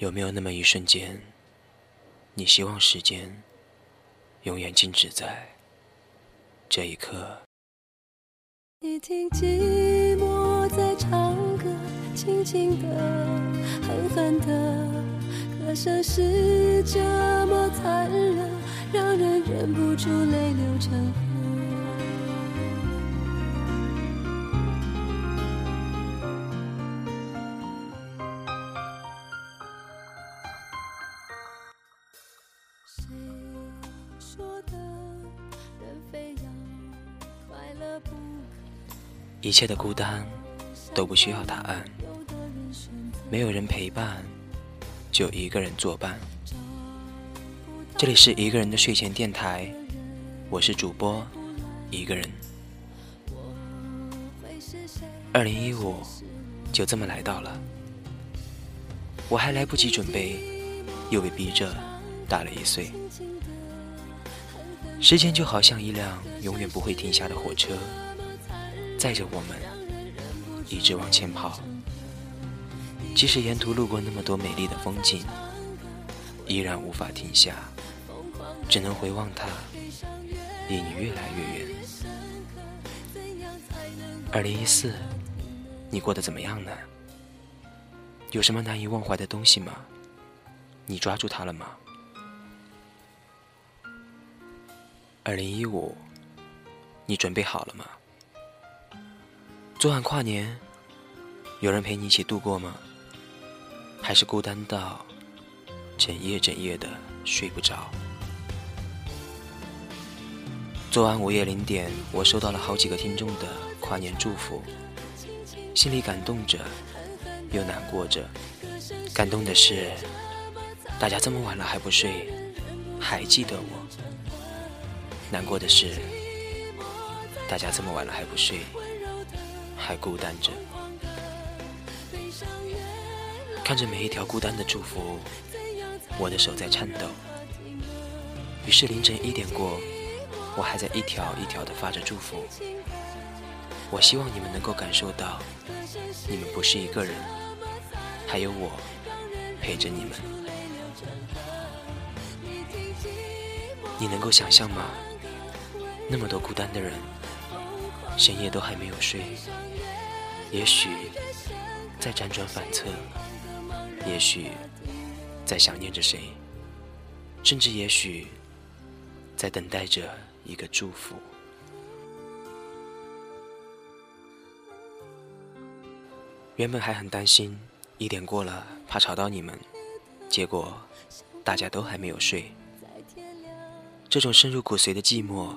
有没有那么一瞬间，你希望时间永远静止在这一刻？你听寂寞在唱歌，轻轻的，狠狠的，歌声是这么残忍，让人忍不住泪流成河。一切的孤单都不需要答案，没有人陪伴，就一个人作伴。这里是一个人的睡前电台，我是主播一个人。二零一五就这么来到了，我还来不及准备，又被逼着大了一岁。时间就好像一辆永远不会停下的火车，载着我们一直往前跑。即使沿途路过那么多美丽的风景，依然无法停下，只能回望它，离你越来越远。二零一四，你过得怎么样呢？有什么难以忘怀的东西吗？你抓住它了吗？二零一五，你准备好了吗？昨晚跨年，有人陪你一起度过吗？还是孤单到整夜整夜的睡不着？昨晚午夜零点，我收到了好几个听众的跨年祝福，心里感动着，又难过着。感动的是，大家这么晚了还不睡，还记得我；难过的是，大家这么晚了还不睡，还孤单着。看着每一条孤单的祝福，我的手在颤抖。于是凌晨一点过，我还在一条一条的发着祝福。我希望你们能够感受到，你们不是一个人，还有我陪着你们。你能够想象吗？那么多孤单的人，深夜都还没有睡，也许在辗转反侧。也许在想念着谁，甚至也许在等待着一个祝福。原本还很担心一点过了，怕吵到你们，结果大家都还没有睡。这种深入骨髓的寂寞，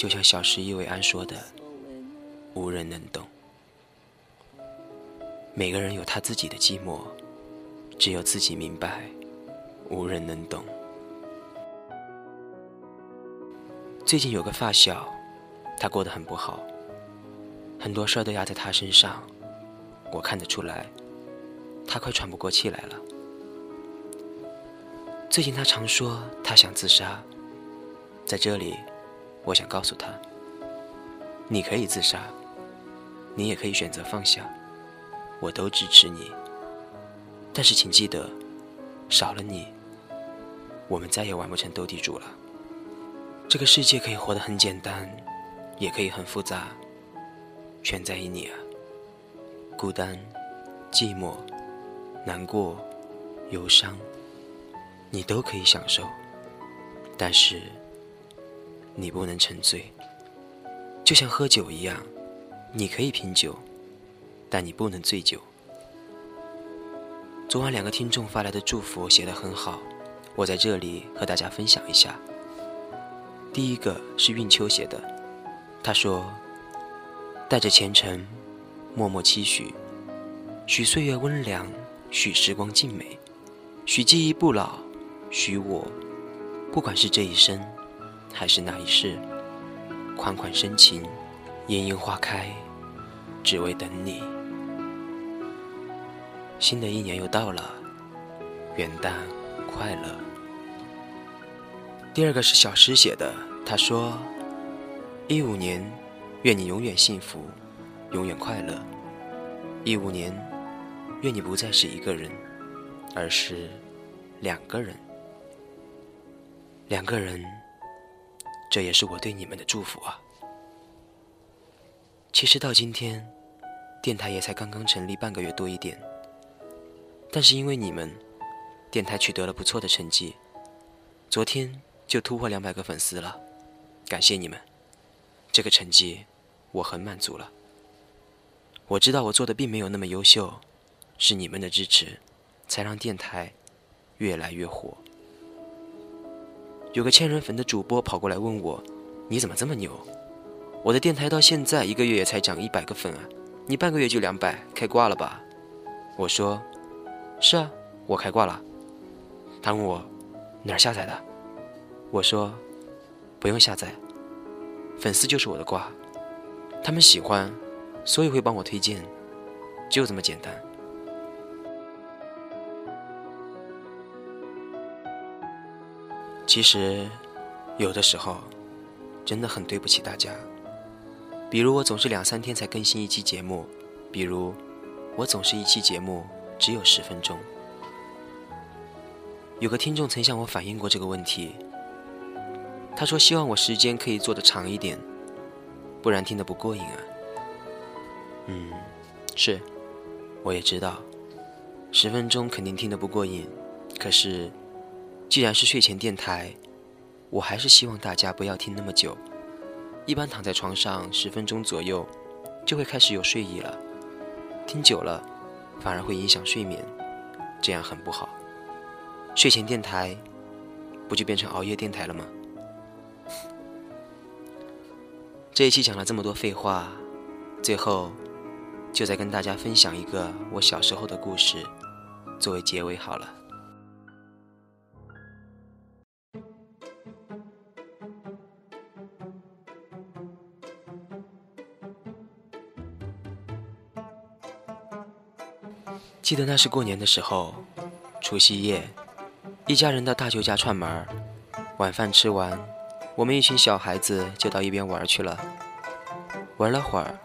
就像小石一伟安说的：“无人能懂。”每个人有他自己的寂寞。只有自己明白，无人能懂。最近有个发小，他过得很不好，很多事儿都压在他身上，我看得出来，他快喘不过气来了。最近他常说他想自杀，在这里，我想告诉他，你可以自杀，你也可以选择放下，我都支持你。但是请记得，少了你，我们再也玩不成斗地主了。这个世界可以活得很简单，也可以很复杂，全在于你啊！孤单、寂寞、难过、忧伤，你都可以享受，但是你不能沉醉。就像喝酒一样，你可以品酒，但你不能醉酒。昨晚两个听众发来的祝福写得很好，我在这里和大家分享一下。第一个是韵秋写的，他说：“带着虔诚，默默期许，许岁月温凉，许时光静美，许记忆不老，许我，不管是这一生，还是那一世，款款深情，艳艳花开，只为等你。”新的一年又到了，元旦快乐。第二个是小诗写的，他说：“一五年，愿你永远幸福，永远快乐。一五年，愿你不再是一个人，而是两个人。两个人，这也是我对你们的祝福啊。其实到今天，电台也才刚刚成立半个月多一点，但是因为你们，电台取得了不错的成绩，昨天就突破两百个粉丝了，感谢你们，这个成绩我很满足了。我知道我做的并没有那么优秀，是你们的支持，才让电台越来越火。有个千人粉的主播跑过来问我：“你怎么这么牛？我的电台到现在一个月也才涨一百个粉啊，你半个月就两百，开挂了吧？”我说：“是啊，我开挂了。”他问我哪儿下载的？我说：“不用下载，粉丝就是我的挂，他们喜欢。”所以会帮我推荐，就这么简单。其实，有的时候真的很对不起大家。比如我总是两三天才更新一期节目，比如我总是一期节目只有十分钟。有个听众曾向我反映过这个问题，他说希望我时间可以做得长一点，不然听得不过瘾啊。嗯，是，我也知道，十分钟肯定听得不过瘾。可是，既然是睡前电台，我还是希望大家不要听那么久。一般躺在床上十分钟左右，就会开始有睡意了。听久了，反而会影响睡眠，这样很不好。睡前电台，不就变成熬夜电台了吗？这一期讲了这么多废话，最后。就再跟大家分享一个我小时候的故事，作为结尾好了。记得那是过年的时候，除夕夜，一家人到大舅家串门。晚饭吃完，我们一群小孩子就到一边玩去了。玩了会儿。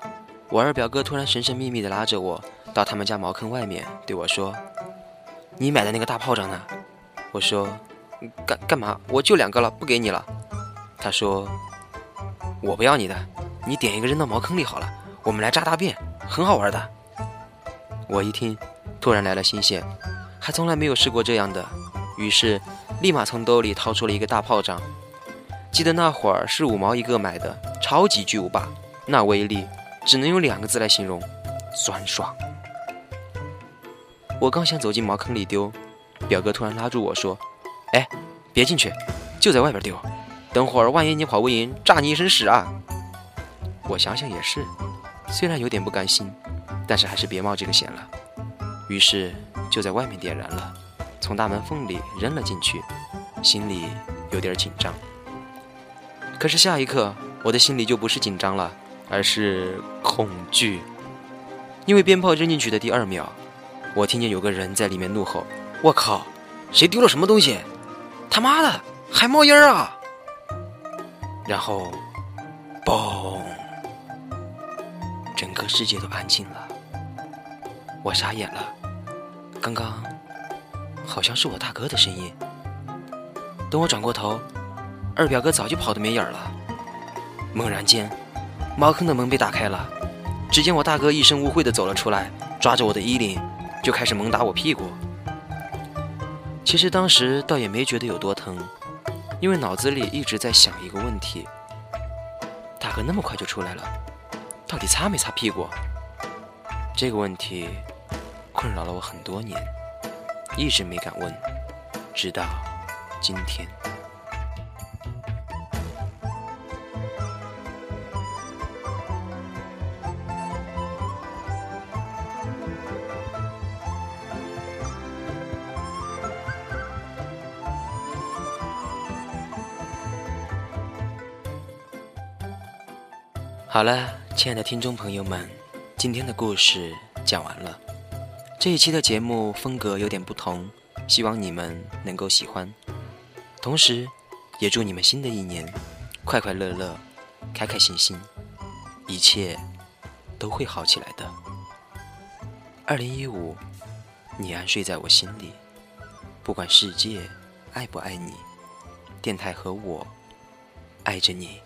我二表哥突然神神秘秘地拉着我到他们家茅坑外面，对我说：“你买的那个大炮仗呢？”我说：“干干嘛？我就两个了，不给你了。”他说：“我不要你的，你点一个扔到茅坑里好了，我们来炸大便，很好玩的。”我一听，突然来了新鲜，还从来没有试过这样的，于是立马从兜里掏出了一个大炮仗。记得那会儿是五毛一个买的，超级巨无霸，那威力。只能用两个字来形容，酸爽。我刚想走进茅坑里丢，表哥突然拉住我说：“哎，别进去，就在外边丢。等会儿万一你跑不赢，炸你一身屎啊！”我想想也是，虽然有点不甘心，但是还是别冒这个险了。于是就在外面点燃了，从大门缝里扔了进去，心里有点紧张。可是下一刻，我的心里就不是紧张了。而是恐惧，因为鞭炮扔进去的第二秒，我听见有个人在里面怒吼：“我靠，谁丢了什么东西？他妈的，还冒烟啊！”然后，嘣，整个世界都安静了，我傻眼了。刚刚好像是我大哥的声音。等我转过头，二表哥早就跑得没影儿了。猛然间。茅坑的门被打开了，只见我大哥一身污秽的走了出来，抓着我的衣领就开始猛打我屁股。其实当时倒也没觉得有多疼，因为脑子里一直在想一个问题：大哥那么快就出来了，到底擦没擦屁股？这个问题困扰了我很多年，一直没敢问，直到今天。好了，亲爱的听众朋友们，今天的故事讲完了。这一期的节目风格有点不同，希望你们能够喜欢。同时，也祝你们新的一年快快乐乐、开开心心，一切都会好起来的。二零一五，你安睡在我心里。不管世界爱不爱你，电台和我爱着你。